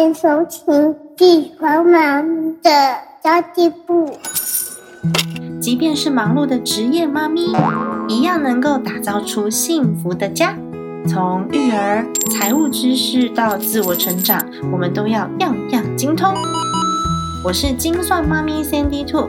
迎收听地方妈咪的交际部。即便是忙碌的职业妈咪，一样能够打造出幸福的家。从育儿、财务知识到自我成长，我们都要样样精通。我是精算妈咪 Sandy Two，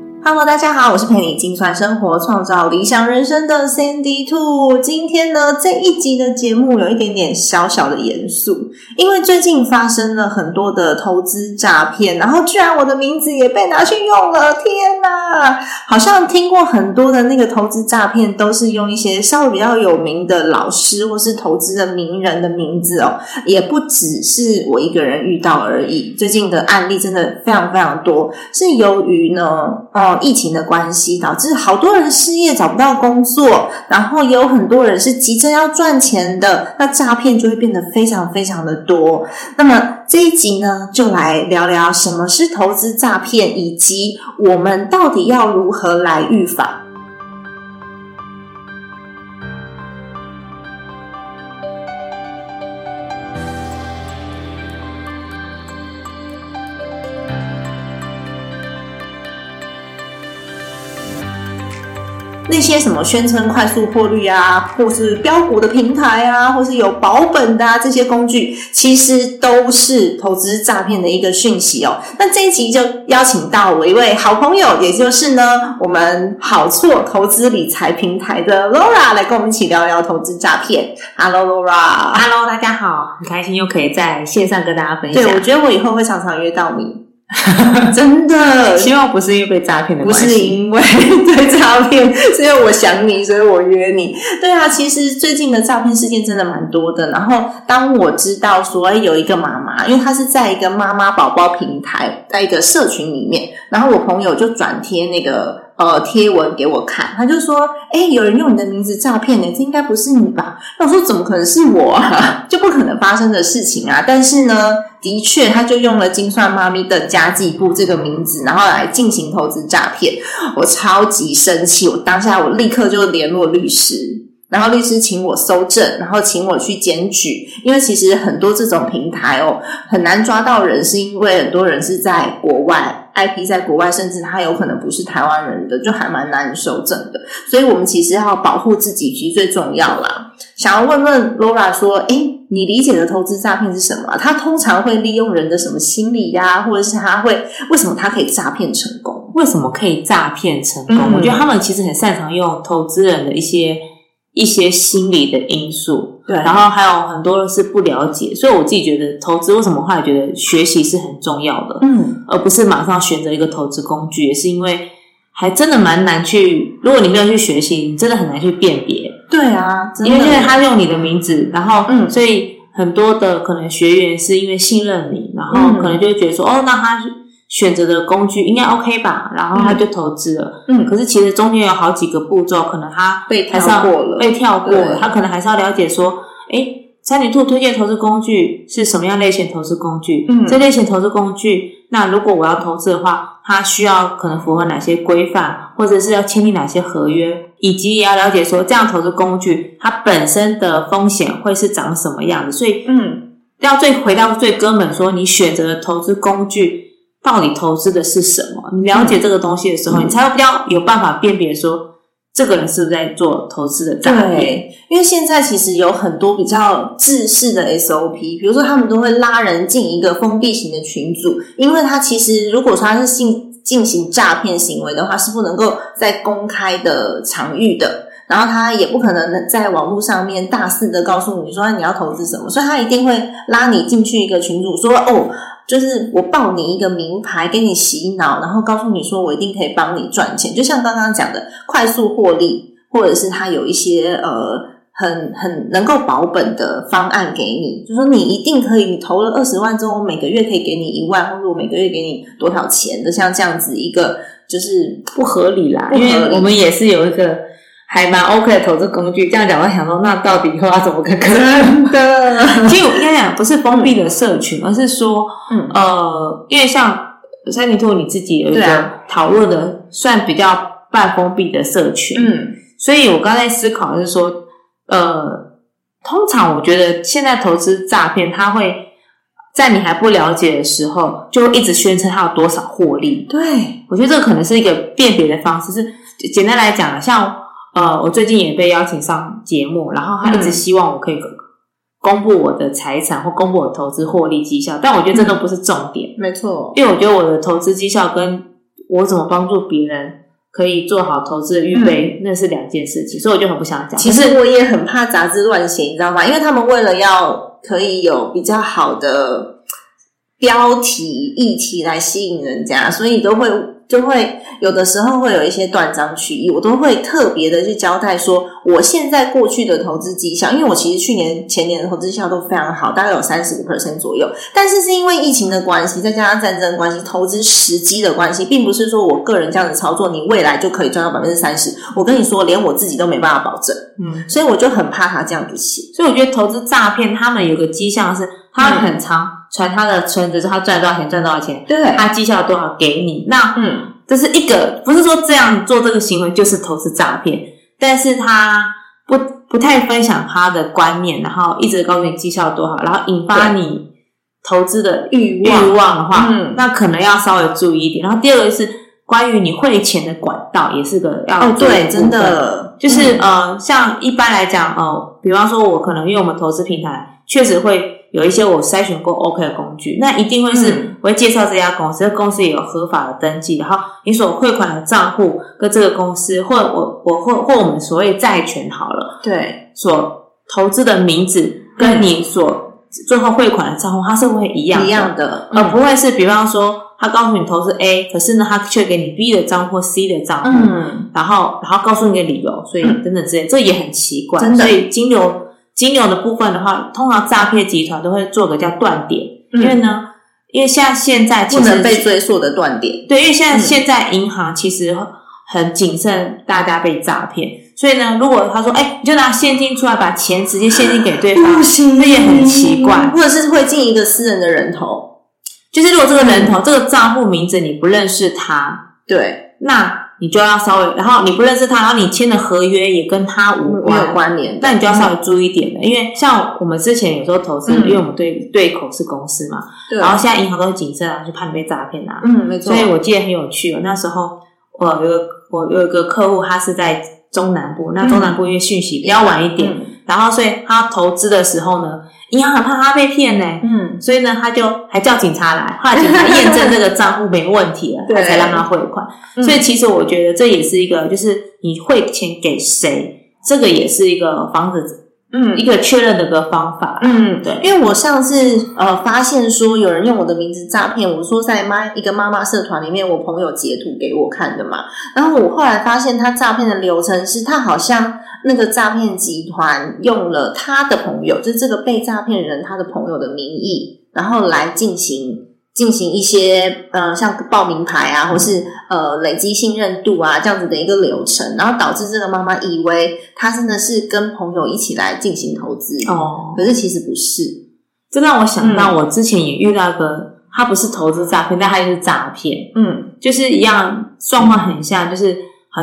Hello，大家好，我是陪你精算生活、创造理想人生的 Sandy Two。今天呢，这一集的节目有一点点小小的严肃，因为最近发生了很多的投资诈骗，然后居然我的名字也被拿去用了，天哪！好像听过很多的那个投资诈骗，都是用一些稍微比较有名的老师或是投资的名人的名字哦，也不只是我一个人遇到而已。最近的案例真的非常非常多，是由于呢，疫情的关系导致好多人失业找不到工作，然后也有很多人是急着要赚钱的，那诈骗就会变得非常非常的多。那么这一集呢，就来聊聊什么是投资诈骗，以及我们到底要如何来预防。那些什么宣称快速获利啊，或是标股的平台啊，或是有保本的啊，这些工具，其实都是投资诈骗的一个讯息哦。那这一集就邀请到我一位好朋友，也就是呢，我们好错投资理财平台的 Laura 来跟我们一起聊聊投资诈骗。Hello，Laura，Hello，大家好，很开心又可以在线上跟大家分享。对，我觉得我以后会常常约到你。真的，希望不是因为被诈骗的关系，不是因为 被诈骗，是因为我想你，所以我约你。对啊，其实最近的诈骗事件真的蛮多的。然后当我知道说有一个妈妈，因为她是在一个妈妈宝宝平台，在一个社群里面，然后我朋友就转贴那个。呃，贴文给我看，他就说：“哎，有人用你的名字诈骗呢，这应该不是你吧？”那我说：“怎么可能是我？啊？就不可能发生的事情啊！”但是呢，的确，他就用了“精算妈咪”的家计部这个名字，然后来进行投资诈骗。我超级生气，我当下我立刻就联络律师，然后律师请我搜证，然后请我去检举，因为其实很多这种平台哦，很难抓到人，是因为很多人是在国外。IP 在国外，甚至他有可能不是台湾人的，就还蛮难收证的。所以，我们其实要保护自己，其实最重要啦。想要问问 Laura 说：“哎，你理解的投资诈骗是什么？他通常会利用人的什么心理呀？或者是他会为什么他可以诈骗成功？为什么可以诈骗成功？我觉得他们其实很擅长用投资人的一些。”一些心理的因素，对，然后还有很多是不了解，所以我自己觉得投资为什么会觉得学习是很重要的，嗯，而不是马上选择一个投资工具，也是因为还真的蛮难去，如果你没有去学习，你真的很难去辨别，对啊，因为现在他用你的名字，然后，嗯，所以很多的可能学员是因为信任你，然后可能就会觉得说，哦，那他。选择的工具应该 OK 吧，然后他就投资了。嗯，可是其实中间有好几个步骤，可能他被跳过了，被跳过了。他可能还是要了解说，哎，三点兔推荐投资工具是什么样类型投资工具？嗯，这类型投资工具，那如果我要投资的话，它需要可能符合哪些规范，或者是要签订哪些合约，以及也要了解说，这样投资工具它本身的风险会是长什么样子。所以，嗯，要最回到最根本，说你选择的投资工具。到底投资的是什么？你了解这个东西的时候，你才会比较有办法辨别说这个人是不是在做投资的诈骗。因为现在其实有很多比较自式的 SOP，比如说他们都会拉人进一个封闭型的群组，因为他其实如果说他是进进行诈骗行为的话，是不能够在公开的场域的，然后他也不可能在网络上面大肆的告诉你说你要投资什么，所以他一定会拉你进去一个群组，说哦。就是我报你一个名牌，给你洗脑，然后告诉你说我一定可以帮你赚钱，就像刚刚讲的快速获利，或者是他有一些呃很很能够保本的方案给你，就说你一定可以，你投了二十万之后，我每个月可以给你一万，或者我每个月给你多少钱的，像这样子一个就是不合理啦，因为我们也是有一个。还蛮 OK 的投资工具，这样讲我想说，那到底以后要怎么跟？真的，其实我应该讲不是封闭的社群，而是说，呃，因为像三尼兔你自己有一个讨论的，算比较半封闭的社群，嗯所以我刚才思考的是说，呃，通常我觉得现在投资诈骗，它会在你还不了解的时候，就会一直宣称它有多少获利。对，我觉得这个可能是一个辨别的方式。是简单来讲啊，像呃，我最近也被邀请上节目，然后他一直嗯希望我可以公布我的财产或公布我的投资获利绩效，但我觉得这都不是重点，没错，因为我觉得我的投资绩效跟我怎么帮助别人可以做好投资的预备，那是两件事情，所以我就很不想讲。其实我也很怕杂志乱写，你知道吗？因为他们为了要可以有比较好的标题议题来吸引人家，所以都会就会有的时候会有一些断章取义，我都会特别的去交代说，我现在过去的投资绩效，因为我其实去年前年的投资绩效都非常好，大概有三十个 percent 左右，但是是因为疫情的关系，再加上战争的关系，投资时机的关系，并不是说我个人这样子操作，你未来就可以赚到百分之三十。我跟你说，连我自己都没办法保证。嗯，所以我就很怕他这样子写。所以我觉得投资诈骗，他们有个迹象是，他很常传他的存折，说他赚多少钱，赚多少钱，对。他绩效多少给你。那嗯，这是一个，不是说这样做这个行为就是投资诈骗，但是他不不太分享他的观念，然后一直告诉你绩效多少，然后引发你投资的欲欲望欲望的话，嗯。那可能要稍微注意一点。然后第二个是关于你汇钱的管道，也是个要哦，对，真的。就是、嗯呃，像一般来讲，呃，比方说，我可能因为我们投资平台确实会有一些我筛选过 OK 的工具，那一定会是、嗯。我会介绍这家公司，这公司也有合法的登记，然后你所汇款的账户跟这个公司，或我我或或我们所谓债权好了，对，所投资的名字跟你所最后汇款的账户，它是会一样的。一样的，而嗯。不会是比方说他告诉你投资 A，可是呢他却给你 B 的账户、C 的账户，嗯，然后然后告诉你个理由，所以等等之类，这也很奇怪。真的。所以金流金牛的部分的话，通常诈骗集团都会做个叫断点，嗯。因为呢，因为像现在不能被追溯的断点。对，因为现在、嗯现在银行其实很谨慎，大家被诈骗，所以呢，如果他说，哎，你就拿现金出来，把钱直接现金给对方，行这也很奇怪。或者是会进一个私人的人头。就是如果这个人头、嗯。这个账户名字你不认识他，对，那你就要稍微，然后你不认识他，然后你签的合约也跟他无没有关，联的。那你就要稍微注意一点了，因为像我们之前有时候投资，嗯因为我们对对口是公司嘛，对，然后现在银行都很谨慎啊，就怕你被诈骗啊。嗯，没错。所以我记得很有趣哦，那时候我有我有一个客户，他是在中南部，那中南部因为讯息比较晚一点，嗯然后所以他投资的时候呢，银行很怕他被骗呢。嗯，所以呢，他就还叫警察来，后来 警察验证这个账户没问题了，对他才让他汇款。嗯所以其实我觉得这也是一个，就是你汇钱给谁，这个也是一个防止嗯一个确认的一个方法。嗯，对因为我上次呃发现说有人用我的名字诈骗，我说在妈一个妈妈社团里面，我朋友截图给我看的嘛。然后我后来发现他诈骗的流程是，他好像那个诈骗集团用了他的朋友，就是这个被诈骗人他的朋友的名义，然后来进行。进行一些呃，像报名牌啊，或是呃累积信任度啊这样子的一个流程，然后导致这个妈妈以为她真的是跟朋友一起来进行投资，哦，可是其实不是。这让我想到我之前也遇到一个，他不是投资诈骗，但他就是诈骗，嗯。就是一样状况很像，就是好，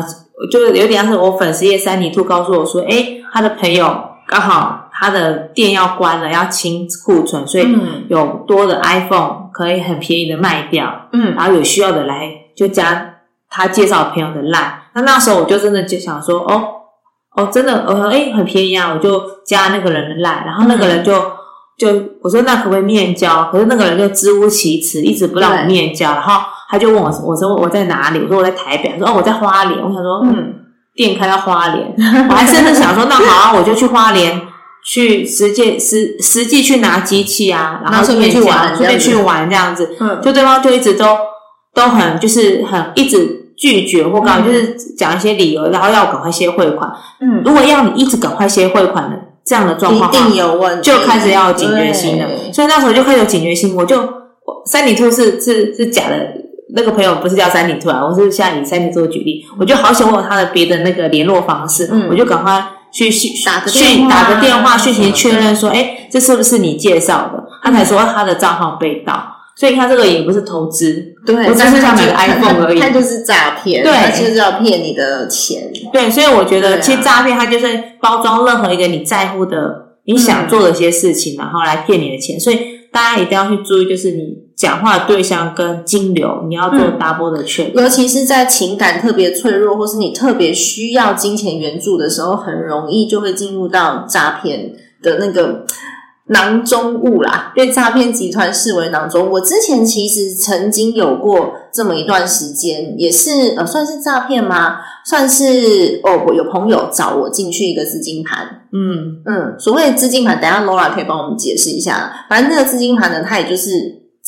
就是有点像是我粉丝叶三里兔告诉我说，诶，他的朋友刚好他的店要关了，要清库存，所以嗯。有多的 iPhone 可以很便宜的卖掉，嗯然后有需要的来就加他介绍朋友的 line。那那时候我就真的就想说，哦哦，真的，我说诶很便宜啊，我就加那个人的 line，然后那个人就。就我说那可不可以面交？可是那个人就支吾其词，一直不让我面交。然后他就问我，我说我在哪里？我说我在台北。他说哦我在花莲。我想说嗯，嗯店开到花莲，我还真的想说那好啊，我就去花莲去实际实实际去拿机器啊，然后顺便去玩顺便去玩这样子。嗯就对方就一直都都很就是很一直拒绝或干嘛，嗯就是讲一些理由，然后要赶快先汇款。嗯，如果要你一直赶快先汇款的这样的状况一，定有问题，就开始要有警觉心了。所以那时候就开始有警觉心，我就我三里兔是是是假的。那个朋友不是叫三里兔啊，我是现在以三里兔举例，我就好想问他的别的那个联络方式，嗯我就赶快去去打个去电话打个电话讯息确认说，哎，这是不是你介绍的？他才说他的账号被盗，所以他这个也不是投资，对，我只是想买个 iPhone 而已他就是诈骗，对他就是要骗你的钱。对，所以我觉得其实诈骗它就是包装任何一个你在乎的、你想做的一些事情，然后来骗你的钱。所以大家一定要去注意，就是你讲话的对象跟金流，你要做嗯 double 的确认。尤其是在情感特别脆弱，或是你特别需要金钱援助的时候，很容易就会进入到诈骗的那个囊中物啦，被诈骗集团视为囊中物。我之前其实曾经有过这么一段时间，也是呃，算是诈骗吗？算是哦，我有朋友找我进去一个资金盘，嗯，嗯，所谓的资金盘，等一下 Laura 可以帮我们解释一下。反正那个资金盘呢，它也就是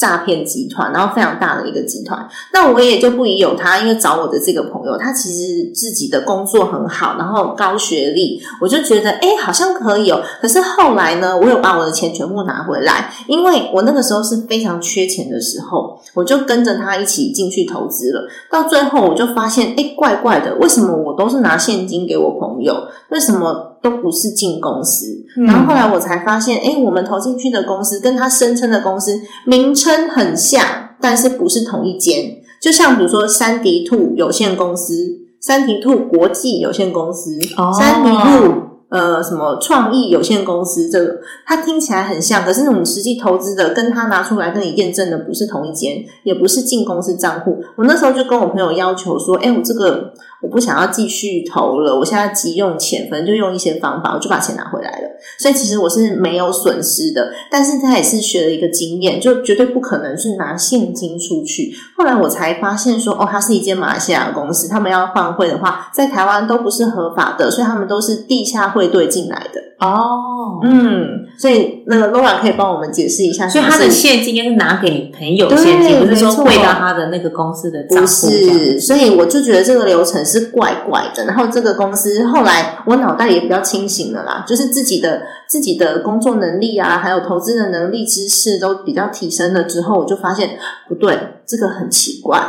诈骗集团，然后非常大的一个集团。那我也就不疑有他，因为找我的这个朋友，他其实自己的工作很好，然后高学历，我就觉得哎，好像可以哦。可是后来呢，我有把我的钱全部拿回来，因为我那个时候是非常缺钱的时候，我就跟着他一起进去投资了。到最后，我就发现，哎，怪怪的，为什么我都是拿现金给我朋友？为什么都不是进公司？然后后来我才发现，哎，我们投进去的公司跟他声称的公司名称很像，但是不是同一间。就像比如说三迪兔有限公司、三迪兔国际有限公司、哦三迪兔呃什么创意有限公司，这个它听起来很像，可是我们实际投资的跟他拿出来跟你验证的不是同一间，也不是进公司账户。我那时候就跟我朋友要求说，哎，我这个我不想要继续投了，我现在急用钱，反正就用一些方法，我就把钱拿回来了。所以其实我是没有损失的，但是他也是学了一个经验，就绝对不可能是拿现金出去。后来我才发现说，哦，它是一间马来西亚公司，他们要换汇的话，在台湾都不是合法的，所以他们都是地下汇兑进来的。哦，嗯，所以那个 Laura 可以帮我们解释一下，所以他的现金应该是拿给朋友的现金，不是说汇到他的那个公司的账不。是，所以我就觉得这个流程是怪怪的。然后这个公司后来我脑袋也比较清醒了啦，就是自己的自己的工作能力啊，还有投资的能力、知识都比较提升了之后，我就发现不对，这个很奇怪。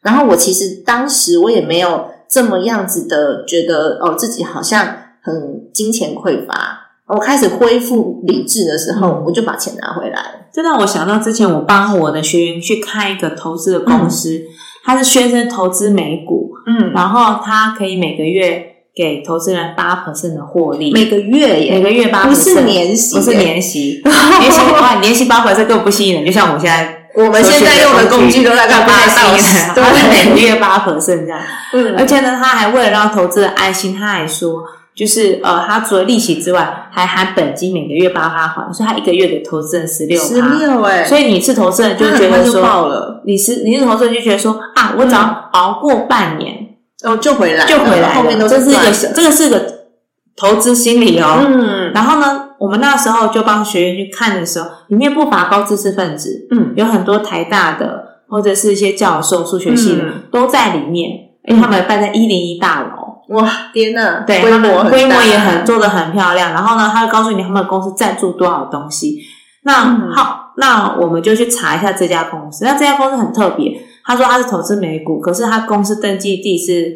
然后我其实当时我也没有这么样子的觉得哦，自己好像很金钱匮乏。我开始恢复理智的时候，我就把钱拿回来。了。这让我想到之前我帮我的学员去开一个投资的公司，他是宣称投资美股，嗯，然后他可以每个月给投资人八 percent 的获利，每个月耶，每个月八，不是年息，不是年息，年息哇，年息八 percent 根本不吸引人，就像我现在我们现在用的工具都大概八到他是每个，月八 percent 这样，嗯。而且呢，他还为了让投资人安心，他还说。就是呃，他除了利息之外，还含本金，每个月八趴还，所以他一个月给投资人十六十趴。六哎，所以你是投资人就觉得说，爆了，你是你是投资人就觉得说啊，我只要熬过半年哦就回来，就回来，后面都这是一个这个是个投资心理哦。嗯然后呢，我们那时候就帮学员去看的时候，里面不乏高知识分子，嗯有很多台大的或者是一些教授、数学系的、嗯都在里面，因为他们办在一零一大楼。哇天呐，对，规模规模也很做的很漂亮。然后呢，他会告诉你他们公司赞助多少东西。那、嗯好，那我们就去查一下这家公司。那这家公司很特别，他说他是投资美股，可是他公司登记地是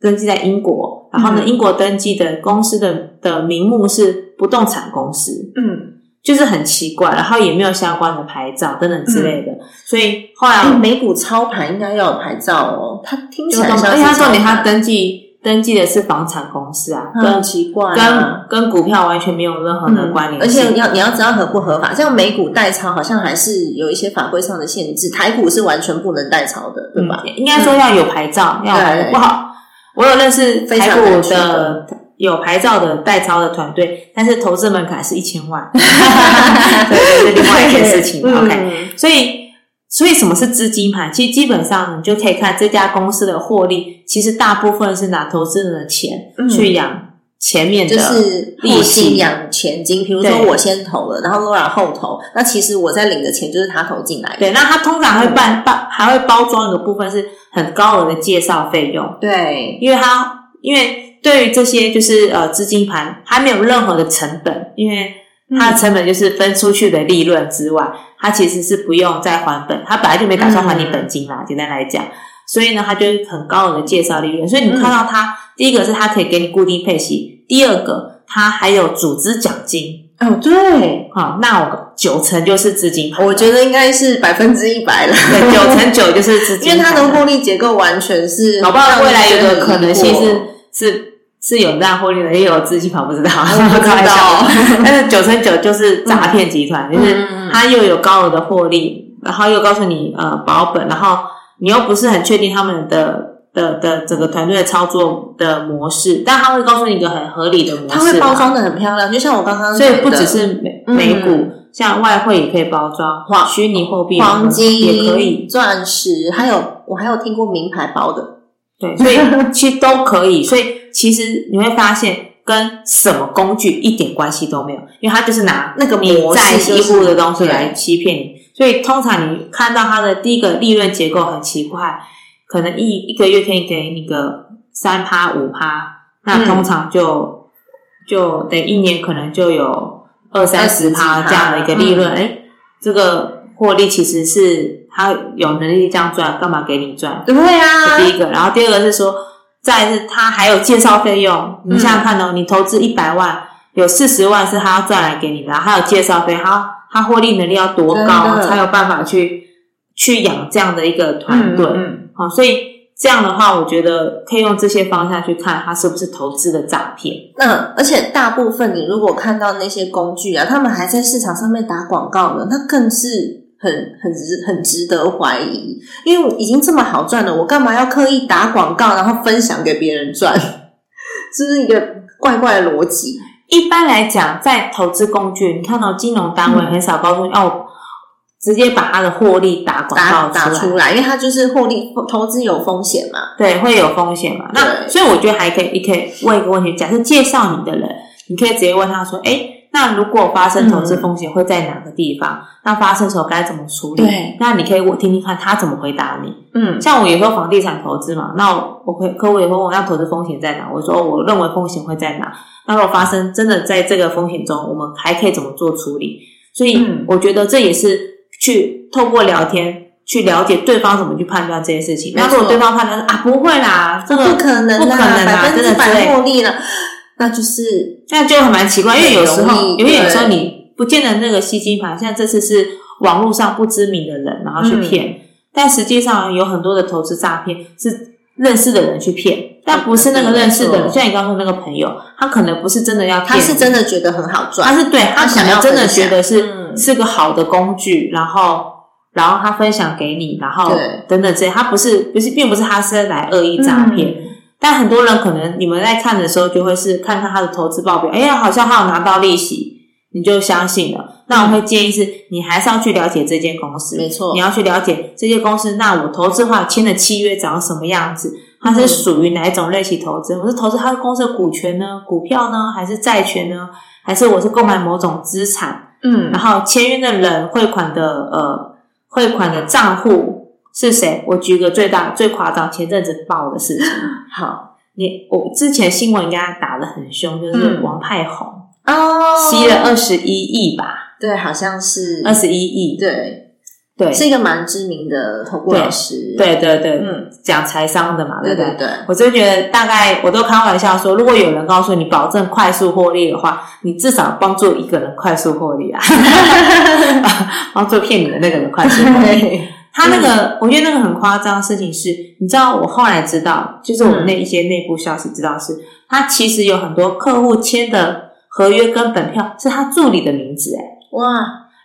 登记在英国。然后呢，嗯英国登记的公司的的名目是不动产公司，嗯，就是很奇怪，然后也没有相关的牌照等等之类的。所以后来哎，美股操盘应该要有牌照哦，他听起来且他重点，他登记登记的是房产公司啊，跟很奇怪啊。跟跟股票完全没有任何的关联而性。且要你要知道合不合法，像美股代抄好像还是有一些法规上的限制，台股是完全不能代抄的，对吧？嗯应该说要有牌照，要不好。我有认识台股的有牌照的代抄的团队，但是投资门槛是一千万，对，这是另外一件事情。嗯 OK，所以所以什么是资金盘？其实基本上你就可以看这家公司的获利，其实大部分是拿投资人的钱嗯。去养前面的就是利息。期养前金，比如说我先投了，然后 Laura 后投，那其实我在领的钱就是他投进来。的。对，那他通常会办办还会包装一个部分是很高额的介绍费用，对，因为他因为对于这些就是呃资金盘，它没有任何的成本，因为它的成本就是分出去的利润之外，它其实是不用再还本，它本来就没打算还你本金啦，简单来讲，所以呢，它就是很高额的介绍利润，所以你看到它，第一个是它可以给你固定配息，第二个它还有组织奖金。哦，对，好，那我九成就是资金，我觉得应该是百分之一百了，对，九成九就是资金，因为它的获利结构完全是，搞不好未来有个可能性是是是有这样获利的，也有资金跑，不知道，不知道。但是九成九就是诈骗集团，就是他又有高额的获利，然后又告诉你呃保本，然后你又不是很确定他们的。的的整个团队的操作的模式，但他会告诉你一个很合理的模式，他会包装的很漂亮，就像我刚刚所以不只是美美股，像外汇也可以包装，黄虚拟货币、黄金也可以，钻石，还有我还有听过名牌包的，对，所以其实都可以。所以其实你会发现，跟什么工具一点关系都没有，因为他就是拿那个你在西部的东西来欺骗你。所以通常你看到它的第一个利润结构很奇怪。可能一一个月可以给你个三趴五趴，那通常就就等一年可能就有二三十趴这样的一个利润。哎，这个获利其实是他有能力这样赚，干嘛给你赚？对啊。第一个，然后第二个是说，再是他还有介绍费用。你想想看哦，你投资一百万，有四十万是他要赚来给你的，还有介绍费，他他获利能力要多高才有办法去去养这样的一个团队？好，所以这样的话，我觉得可以用这些方向去看他是不是投资的诈骗。那，而且大部分你如果看到那些工具啊，他们还在市场上面打广告呢，那更是很很值很值得怀疑。因为已经这么好赚了，我干嘛要刻意打广告，然后分享给别人赚？这是一个怪怪的逻辑。一般来讲，在投资工具，你看到金融单位很少告诉你哦。直接把他的获利打广告打出来，因为他就是获利投资有风险嘛，对，会有风险嘛。那所以我觉得还可以，你可以问一个问题：假设介绍你的人，你可以直接问他说：“哎，那如果发生投资风险会在哪个地方？那发生时候该怎么处理？”对，那你可以我听听看他怎么回答你。嗯，像我有时候房地产投资嘛，那我可客户也会问：“那投资风险在哪？”我说：“我认为风险会在哪？那如果发生真的在这个风险中，我们还可以怎么做处理？”所以我觉得这也是。去透过聊天去了解对方怎么去判断这些事情。那如果对方判断说啊不会啦，这个不可能，不可能啊，真的百获利了，那就是那就蛮奇怪。因为有时候，因为有时候你不见得那个吸金盘，像这次是网络上不知名的人然后去骗，但实际上有很多的投资诈骗是认识的人去骗，但不是那个认识的人。像你刚说那个朋友，他可能不是真的要，他是真的觉得很好赚，他是对他想要真的觉得是。是个好的工具，然后，然后他分享给你，然后等等这些，他不是不是，并不是他是来恶意诈骗，但很多人可能你们在看的时候，就会是看看他的投资报表，哎呀，好像他有拿到利息，你就相信了。那我会建议是，你还是要去了解这间公司，没错，你要去了解这间公司。那我投资的话，签的契约长什么样子？它是属于哪一种类型投资？我是投资他的公司的股权呢？股票呢？还是债权呢？还是我是购买某种资产？嗯，然后签约的人汇款的呃汇款的账户是谁？我举个最大最夸张前阵子爆的事情。好，你我之前新闻应该打的很凶，就是王派红哦，吸了二十一亿吧？对，好像是二十一亿。对。对，是一个蛮知名的投顾老师。对对对，嗯，讲财商的嘛，对对对。我就觉得大概我都开玩笑说，如果有人告诉你保证快速获利的话，你至少帮助一个人快速获利啊，帮助骗你的那个人快速获利。他那个，我觉得那个很夸张的事情是，你知道，我后来知道，就是我们那一些内部消息知道是，他其实有很多客户签的合约跟本票是他助理的名字，哎，哇。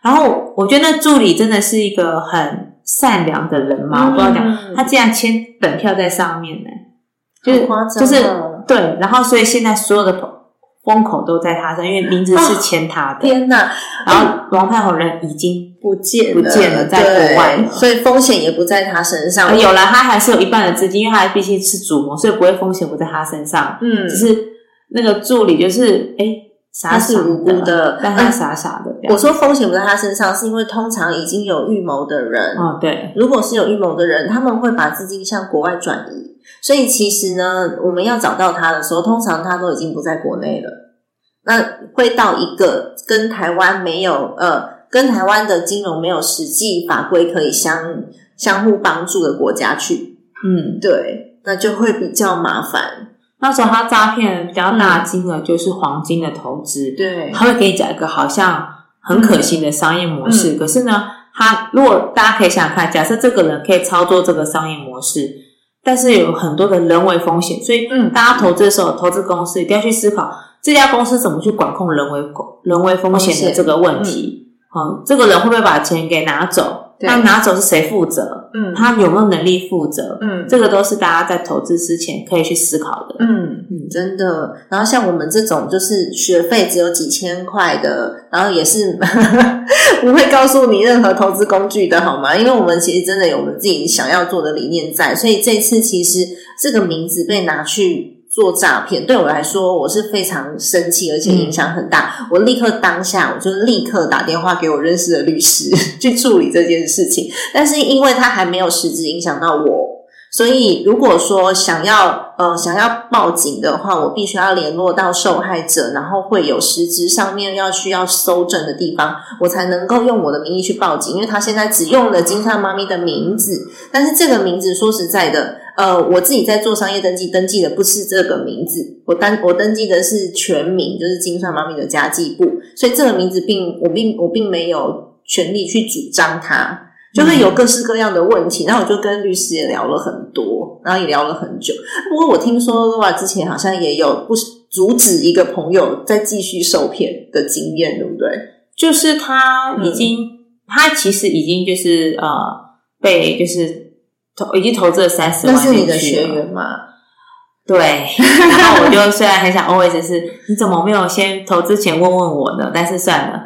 然后我觉得那助理真的是一个很善良的人嘛，我不知道讲他竟然签本票在上面呢，就是就是对，然后所以现在所有的风口都在他上，因为名字是签他的。天哪！然后王太宏人已经不见不见了，在国外，所以风险也不在他身上。有了，他还是有一半的资金，因为他毕竟是主谋，所以不会风险不在他身上。嗯，只是那个助理就是哎。他是无辜的，但他傻傻的。我说风险不在他身上，是因为通常已经有预谋的人。哦，对，如果是有预谋的人，他们会把资金向国外转移。所以其实呢，我们要找到他的时候，通常他都已经不在国内了。那会到一个跟台湾没有呃，跟台湾的金融没有实际法规可以相相互帮助的国家去。嗯，对，那就会比较麻烦。那时候他诈骗比较大金额就是黄金的投资，对，他会给你讲一个好像很可行的商业模式。可是呢，他如果大家可以想想看，假设这个人可以操作这个商业模式，但是有很多的人为风险，所以嗯大家投资的时候，投资公司一定要去思考这家公司怎么去管控人为人为风险的这个问题。嗯，这个人会不会把钱给拿走？对那拿走是谁负责？嗯他有没有能力负责？嗯这个都是大家在投资之前可以去思考的。嗯嗯，真的。然后像我们这种就是学费只有几千块的，然后也是 不会告诉你任何投资工具的好吗？因为我们其实真的有我们自己想要做的理念在，所以这次其实这个名字被拿去。做诈骗对我来说，我是非常生气，而且影响很大。我立刻当下，我就立刻打电话给我认识的律师 去处理这件事情。但是因为他还没有实质影响到我，所以如果说想要呃想要报警的话，我必须要联络到受害者，然后会有实质上面要需要搜证的地方，我才能够用我的名义去报警。因为他现在只用了金算妈咪的名字，但是这个名字说实在的。呃，我自己在做商业登记，登记的不是这个名字，我登我登记的是全名，就是金算妈咪的家计部，所以这个名字并我并我并没有权利去主张它，就会有各式各样的问题。然后我就跟律师也聊了很多，然后也聊了很久。不过我听说哇，之前好像也有不阻止一个朋友再继续受骗的经验，对不对？就是他已经，他其实已经就是呃被就是。投已经投资了三十万，那是你的学员吗？对，然后我就虽然很想 always 是，你怎么没有先投资前问问我呢？但是算了，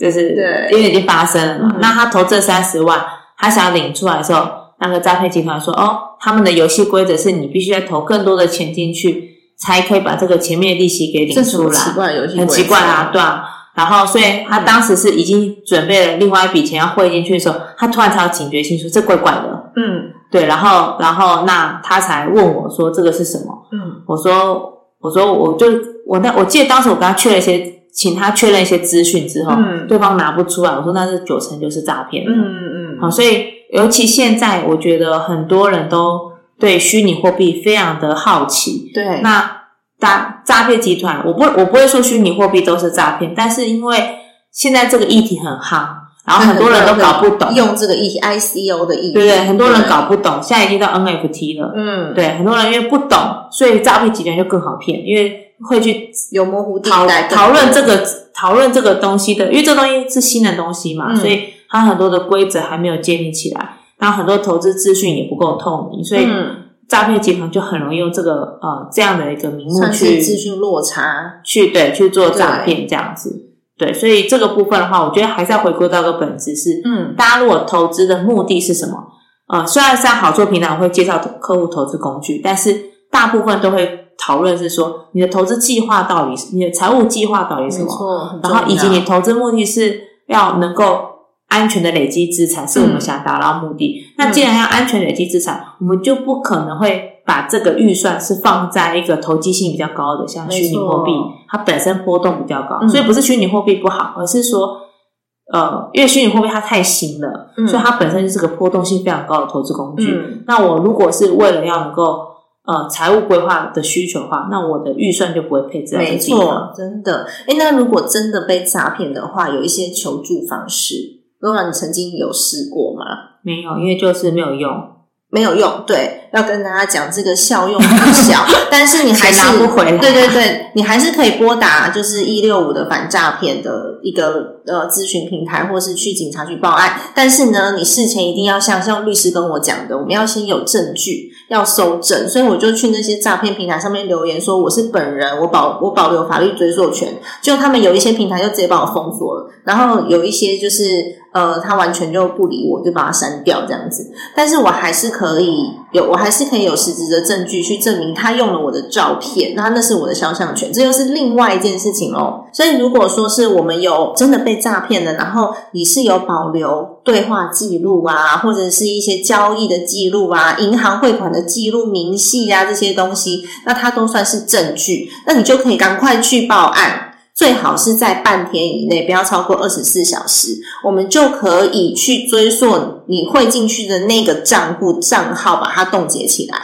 就是对因为已经发生了嘛。嗯那他投资三十万，他想要领出来的时候，那个诈骗集团说：“哦，他们的游戏规则是你必须要投更多的钱进去，才可以把这个前面的利息给领出来。”奇怪游戏很奇怪啊，对啊。然后，所以他当时是已经准备了另外一笔钱要汇进去的时候，他突然才有警觉性，说这怪怪的。嗯对，然后，然后那他才问我说这个是什么？嗯我说，我说，我就我那我记得当时我跟他确认一些，请他确认一些资讯之后，嗯对方拿不出来，我说那是九成就是诈骗。嗯嗯好，所以尤其现在，我觉得很多人都对虚拟货币非常的好奇。对，那诈诈骗集团，我不我不会说虚拟货币都是诈骗，但是因为现在这个议题很夯，然后很多人都搞不懂，用这个 E I C O 的意义，对不对？很多人搞不懂，现在已经到 NFT 了。嗯，对，很多人因为不懂，所以诈骗集团就更好骗，因为会去有模糊地讨带，讨论这个讨论这个东西的，因为这东西是新的东西嘛，嗯所以它很多的规则还没有建立起来，然后很多投资资讯也不够透明，所以嗯，诈骗集团就很容易用这个呃这样的一个名目去资讯落差，去对去做诈骗这样子。对，所以这个部分的话，我觉得还是要回归到个本质是，嗯大家如果投资的目的是什么？呃，虽然像好做平台我会介绍客户投资工具，但是大部分都会讨论是说你的投资计划到底是你的财务计划到底是什么，然后以及你投资目的是要能够安全的累积资产，是我们想达到目的。那既然要安全累积资产，我们就不可能会把这个预算是放在一个投机性比较高的，像虚拟货币，它本身波动比较高，嗯所以不是虚拟货币不好，而是说。呃，因为虚拟货币它太新了，嗯所以它本身就是个波动性非常高的投资工具。嗯那我如果是为了要能够呃财务规划的需求的话，那我的预算就不会配置在这没个地方。错，真的。哎，那如果真的被诈骗的话，有一些求助方式。罗兰，你曾经有试过吗？没有，因为就是没有用。没有用，对，要跟大家讲这个效用不小，但是你还是钱拿不回来对对对，你还是可以拨打就是一六五的反诈骗的一个呃咨询平台，或是去警察局报案。但是呢，你事前一定要像像律师跟我讲的，我们要先有证据，要搜证。所以我就去那些诈骗平台上面留言说我是本人，我保我保留法律追溯权。就他们有一些平台就直接把我封锁了，然后有一些就是呃，他完全就不理我，就把它删掉这样子。但是我还是可以有，我还是可以有实质的证据去证明他用了我的照片，那那是我的肖像权，这又是另外一件事情哦。所以如果说是我们有真的被诈骗的，然后你是有保留对话记录啊，或者是一些交易的记录啊、银行汇款的记录、明细啊这些东西，那它都算是证据，那你就可以赶快去报案。最好是在半天以内，不要超过二十四小时，我们就可以去追溯你汇进去的那个账户账号，把它冻结起来。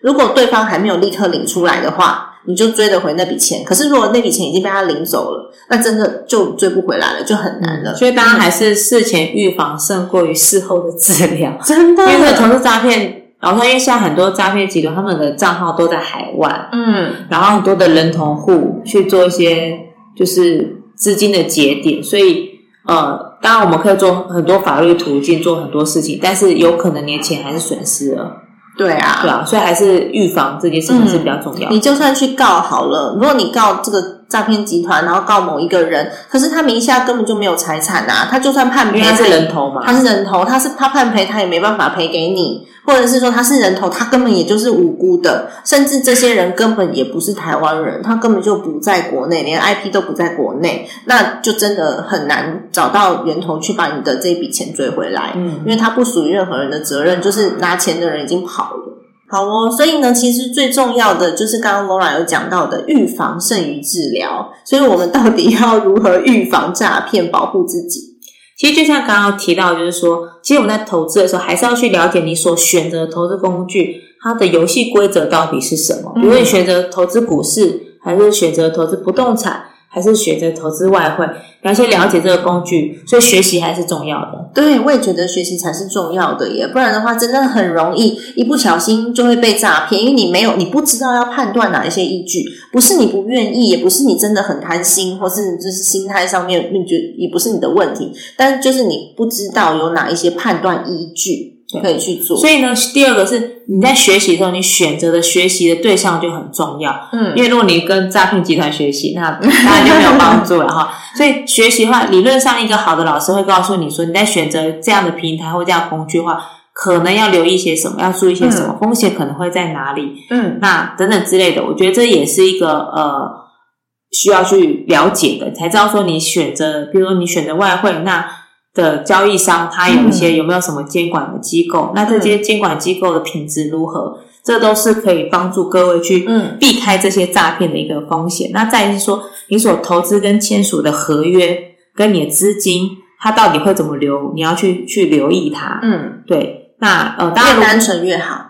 如果对方还没有立刻领出来的话，你就追得回那笔钱。可是如果那笔钱已经被他领走了，那真的就追不回来了，就很难了。所以大家还是事前预防胜过于事后的治疗，真的，因为投资诈骗。然后，因为现在很多诈骗集团，他们的账号都在海外，嗯，然后很多的人头户去做一些就是资金的节点，所以呃，当然我们可以做很多法律途径，做很多事情，但是有可能你的钱还是损失了。对啊，对啊，所以还是预防这件事情是比较重要。你就算去告好了，如果你告这个诈骗集团，然后告某一个人，可是他名下根本就没有财产啊，他就算判赔，他是人头嘛，他是人头，他是他判赔，他也没办法赔给你，或者是说他是人头，他根本也就是无辜的，甚至这些人根本也不是台湾人，他根本就不在国内，连 IP 都不在国内，那就真的很难找到源头去把你的这笔钱追回来，嗯，因为他不属于任何人的责任，就是拿钱的人已经跑了。好哦，所以呢，其实最重要的就是刚刚 Laura 有讲到的，预防胜于治疗。所以我们到底要如何预防诈骗，保护自己？其实就像刚刚提到，就是说，其实我们在投资的时候，还是要去了解你所选择的投资工具，它的游戏规则到底是什么。比如你选择投资股市，还是选择投资不动产？还是选择投资外汇，要先了解这个工具，所以学习还是重要的。对，我也觉得学习才是重要的耶，不然的话，真的很容易一不小心就会被诈骗，因为你没有，你不知道要判断哪一些依据，不是你不愿意，也不是你真的很贪心，或是你就是心态上面，你觉也不是你的问题，但就是你不知道有哪一些判断依据。可以去做，所以呢，第二个是你在学习的时候，你选择的学习的对象就很重要。嗯，因为如果你跟诈骗集团学习，那当然就没有帮助了哈。所以学习的话，理论上一个好的老师会告诉你说，你在选择这样的平台或这样工具的话，可能要留意一些什么，要注意一些什么，风险可能会在哪里。嗯，那等等之类的，我觉得这也是一个呃需要去了解的，才知道说你选择，比如说你选择外汇那。的交易商，他有一些有没有什么监管的机构？那这些监管机构的品质如何？这都是可以帮助各位去避开这些诈骗的一个风险。那再是说，你所投资跟签署的合约跟你的资金，它到底会怎么流？你要去去留意它。嗯，对。那呃，当然越单纯越好。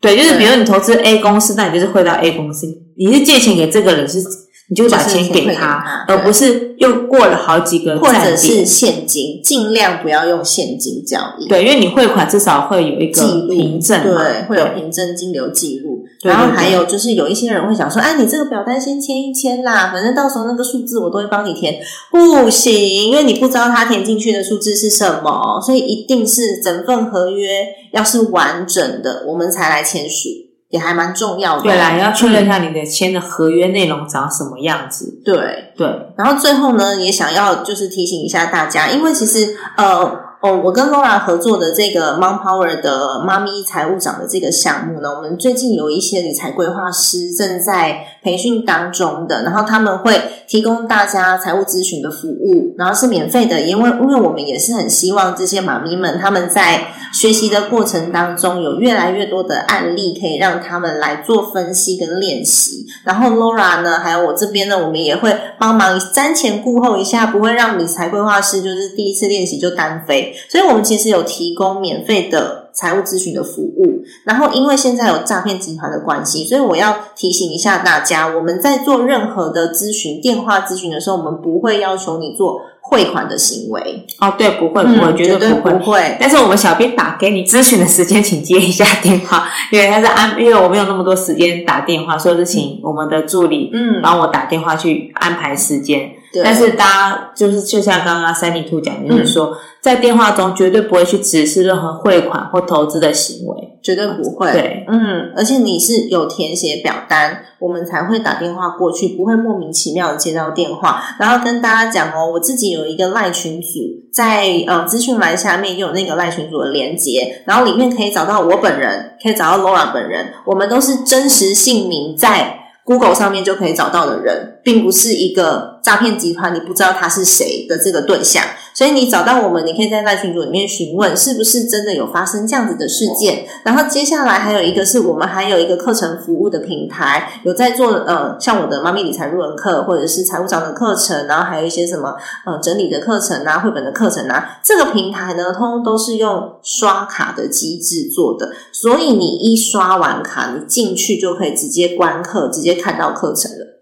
对，就是比如你投资 A 公司，那你就是汇到 A 公司。你是借钱给这个人是？你就把钱给他，而不是又过了好几个，或者是现金，尽量不要用现金交易。对，因为你汇款至少会有一个凭证，对，会有凭证金流记录。然后还有就是有一些人会想说，哎，你这个表单先签一签啦，反正到时候那个数字我都会帮你填。不行，因为你不知道他填进去的数字是什么，所以一定是整份合约要是完整的，我们才来签署。也还蛮重要的，对啦，要确认一下你的签的合约内容长什么样子。对对，然后最后呢，也想要就是提醒一下大家，因为其实呃。哦，我跟 Laura 合作的这个 Mom Power 的妈咪财务长的这个项目呢，我们最近有一些理财规划师正在培训当中的，然后他们会提供大家财务咨询的服务，然后是免费的，因为因为我们也是很希望这些妈咪们他们在学习的过程当中有越来越多的案例可以让他们来做分析跟练习，然后 Laura 呢，还有我这边呢，我们也会帮忙瞻前顾后一下，不会让理财规划师就是第一次练习就单飞。所以，我们其实有提供免费的财务咨询的服务。然后，因为现在有诈骗集团的关系，所以我要提醒一下大家：我们在做任何的咨询、电话咨询的时候，我们不会要求你做汇款的行为。哦，对，不会，不会，绝对不会。但是，我们小编打给你咨询的时间，请接一下电话，因为他是安，因为我没有那么多时间打电话，所以是请我们的助理嗯帮我打电话去安排时间。但是大家就是就像刚刚三里兔讲，就是说在电话中绝对不会去指示任何汇款或投资的行为，绝对不会。对，嗯，而且你是有填写表单，我们才会打电话过去，不会莫名其妙的接到电话。然后跟大家讲哦，我自己有一个赖群组，在呃资讯栏下面有那个赖群组的连接，然后里面可以找到我本人，可以找到 Laura 本人，我们都是真实姓名在。Google 上面就可以找到的人，并不是一个诈骗集团，你不知道他是谁的这个对象，所以你找到我们，你可以在那群组里面询问，是不是真的有发生这样子的事件。然后接下来还有一个是我们还有一个课程服务的平台，有在做呃，像我的妈咪理财入门课，或者是财务长的课程，然后还有一些什么呃整理的课程啊、绘本的课程啊。这个平台呢，通通都是用刷卡的机制做的，所以你一刷完卡，你进去就可以直接观课，直接看到课程了。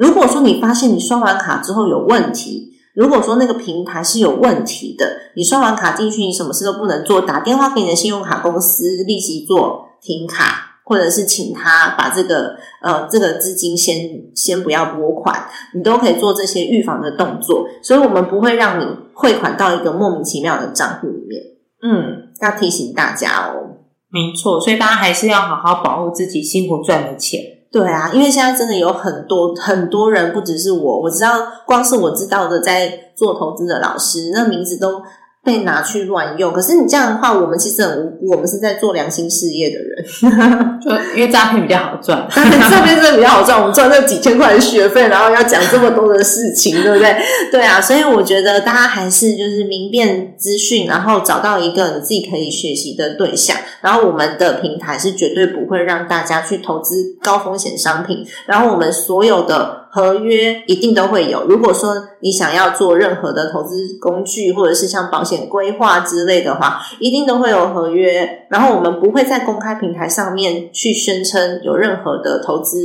如果说你发现你刷完卡之后有问题，如果说那个平台是有问题的，你刷完卡进去，你什么事都不能做，打电话给你的信用卡公司立即做停卡，或者是请他把这个呃这个资金先先不要拨款，你都可以做这些预防的动作。所以我们不会让你汇款到一个莫名其妙的账户里面。嗯，要提醒大家哦。没错，所以大家还是要好好保护自己辛苦赚的钱。对啊，因为现在真的有很多很多人，不只是我，我知道，光是我知道的，在做投资的老师，那名字都。被拿去乱用，可是你这样的话，我们其实很无辜。我们是在做良心事业的人，就因为诈骗比较好赚，诈骗真的比较好赚。我们赚这几千块的学费，然后要讲这么多的事情，对不对？对啊，所以我觉得大家还是就是明辨资讯，然后找到一个你自己可以学习的对象。然后我们的平台是绝对不会让大家去投资高风险商品。然后我们所有的。合约一定都会有。如果说你想要做任何的投资工具，或者是像保险规划之类的话，一定都会有合约。然后我们不会在公开平台上面去宣称有任何的投资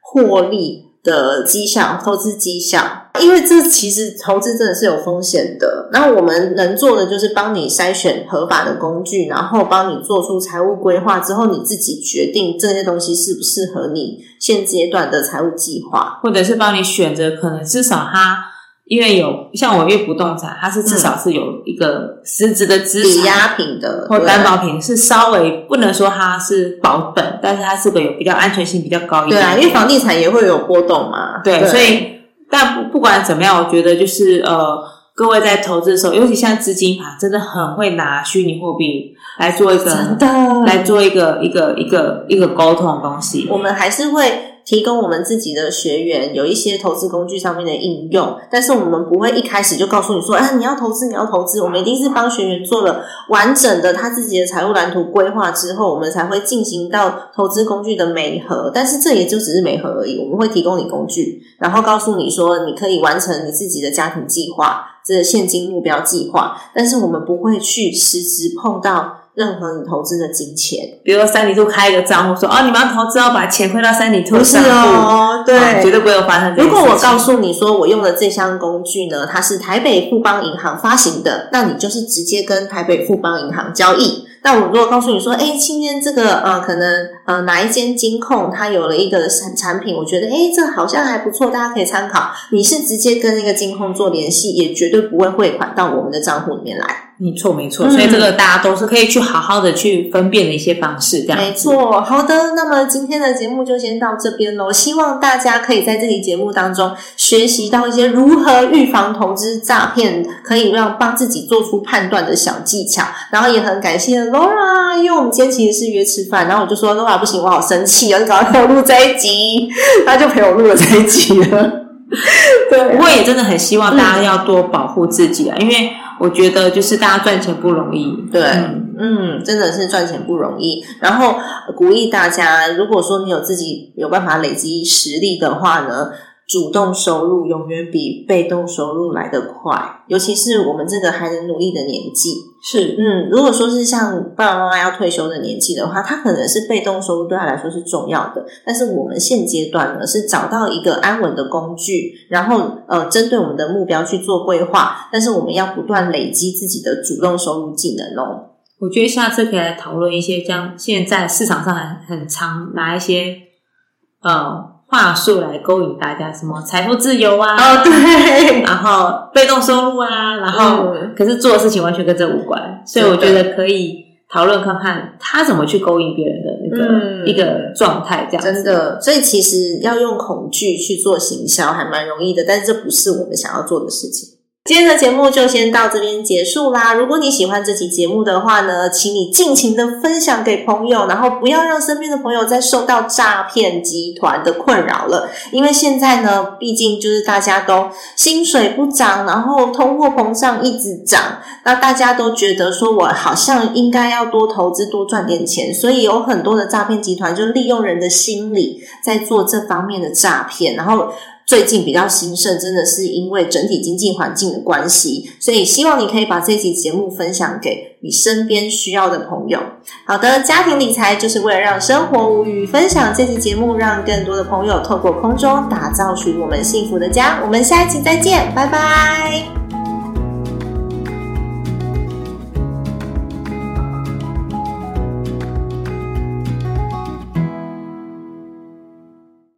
获利。的迹象，投资迹象，因为这其实投资真的是有风险的。那我们能做的就是帮你筛选合法的工具，然后帮你做出财务规划之后，你自己决定这些东西适不适合你现阶段的财务计划，或者是帮你选择可能至少它。因为有像我因为不动产，它是至少是有一个实质的资产，抵押品的或担保品，是稍微不能说它是保本，但是它是个有比较安全性比较高一点。对啊，因为房地产也会有波动嘛。对，所以但不不管怎么样，我觉得就是呃，各位在投资的时候，尤其像资金盘，真的很会拿虚拟货币来做一个真的来做一个一个一个一个沟通的东西。我们还是会。提供我们自己的学员有一些投资工具上面的应用，但是我们不会一开始就告诉你说，哎，你要投资，你要投资。我们一定是帮学员做了完整的他自己的财务蓝图规划之后，我们才会进行到投资工具的美合。但是这也就只是美合而已。我们会提供你工具，然后告诉你说，你可以完成你自己的家庭计划，这现金目标计划。但是我们不会去实质碰到。任何你投资的金钱，比如说三里兔开一个账户，说哦，你们要投资要把钱汇到三里兔不是哦，对，绝对不会有发生。如果我告诉你说我用的这项工具呢，它是台北富邦银行发行的，那你就是直接跟台北富邦银行交易。那我如果告诉你说，哎，今天这个呃，可能呃哪一间金控它有了一个产产品，我觉得哎，这好像还不错，大家可以参考。你是直接跟那个金控做联系，也绝对不会汇款到我们的账户里面来。没错，没错，所以这个大家都是可以去好好的去分辨的一些方式，这样。没错，好的，那么今天的节目就先到这边喽。希望大家可以在这期节目当中学习到一些如何预防投资诈骗，可以让帮自己做出判断的小技巧。然后也很感谢 Laura，因为我们今天其实是约吃饭，然后我就说 Laura 不行，我好生气啊，你赶快陪我录这一集，他就陪我录了这一集了。对，我也真的很希望大家要多保护自己啊，因为。我觉得就是大家赚钱不容易，对，嗯，真的是赚钱不容易。然后鼓励大家，如果说你有自己有办法累积实力的话呢。主动收入永远比被动收入来得快，尤其是我们这个还能努力的年纪。是，嗯，如果说是像爸爸妈妈要退休的年纪的话，他可能是被动收入对他来说是重要的。但是我们现阶段呢，是找到一个安稳的工具，然后呃，针对我们的目标去做规划。但是我们要不断累积自己的主动收入技能哦。我觉得下次可以来讨论一些，像现在市场上很很常拿一些呃。话术来勾引大家，什么 财富自由啊？哦，对，然后被动收入啊，然后可是做的事情完全跟这无关，所以我觉得可以讨论看看他怎么去勾引别人的那个一个状态，这样真的。所以其实要用恐惧去做行销还蛮容易的，但是这不是我们想要做的事情。今天的节目就先到这边结束啦。如果你喜欢这期节目的话呢，请你尽情的分享给朋友，然后不要让身边的朋友再受到诈骗集团的困扰了。因为现在呢，毕竟就是大家都薪水不涨，然后通货膨胀一直涨，那大家都觉得说我好像应该要多投资、多赚点钱，所以有很多的诈骗集团就利用人的心理在做这方面的诈骗，然后。最近比较兴盛，真的是因为整体经济环境的关系，所以希望你可以把这期节目分享给你身边需要的朋友。好的，家庭理财就是为了让生活无语，分享这期节目，让更多的朋友透过空中打造属于我们幸福的家。我们下一期再见，拜拜。